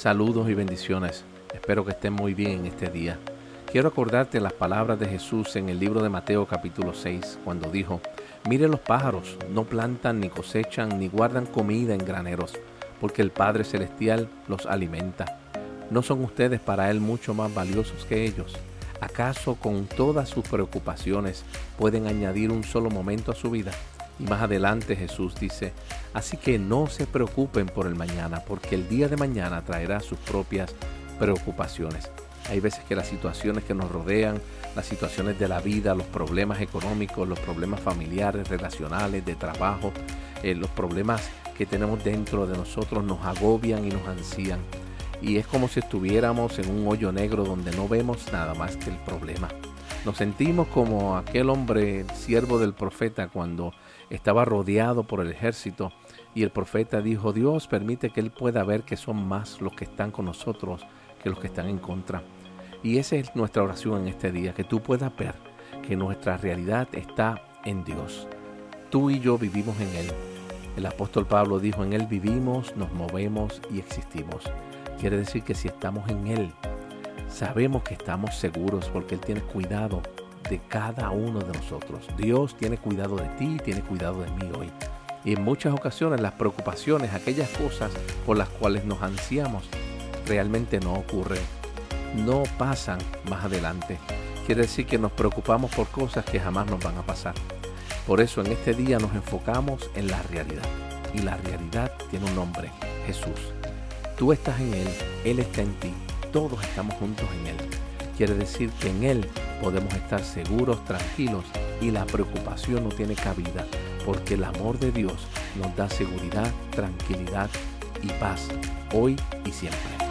Saludos y bendiciones. Espero que estén muy bien en este día. Quiero acordarte las palabras de Jesús en el libro de Mateo capítulo 6, cuando dijo, Mire los pájaros, no plantan ni cosechan ni guardan comida en graneros, porque el Padre Celestial los alimenta. ¿No son ustedes para Él mucho más valiosos que ellos? ¿Acaso con todas sus preocupaciones pueden añadir un solo momento a su vida? Y más adelante Jesús dice, así que no se preocupen por el mañana, porque el día de mañana traerá sus propias preocupaciones. Hay veces que las situaciones que nos rodean, las situaciones de la vida, los problemas económicos, los problemas familiares, relacionales, de trabajo, eh, los problemas que tenemos dentro de nosotros nos agobian y nos ansían. Y es como si estuviéramos en un hoyo negro donde no vemos nada más que el problema. Nos sentimos como aquel hombre siervo del profeta cuando estaba rodeado por el ejército y el profeta dijo, Dios permite que él pueda ver que son más los que están con nosotros que los que están en contra. Y esa es nuestra oración en este día, que tú puedas ver que nuestra realidad está en Dios. Tú y yo vivimos en Él. El apóstol Pablo dijo, en Él vivimos, nos movemos y existimos. Quiere decir que si estamos en Él, sabemos que estamos seguros porque Él tiene cuidado de cada uno de nosotros. Dios tiene cuidado de ti, tiene cuidado de mí hoy. Y en muchas ocasiones las preocupaciones, aquellas cosas por las cuales nos ansiamos, realmente no ocurren, no pasan más adelante. Quiere decir que nos preocupamos por cosas que jamás nos van a pasar. Por eso en este día nos enfocamos en la realidad. Y la realidad tiene un nombre, Jesús. Tú estás en Él, Él está en ti, todos estamos juntos en Él. Quiere decir que en Él podemos estar seguros, tranquilos y la preocupación no tiene cabida, porque el amor de Dios nos da seguridad, tranquilidad y paz, hoy y siempre.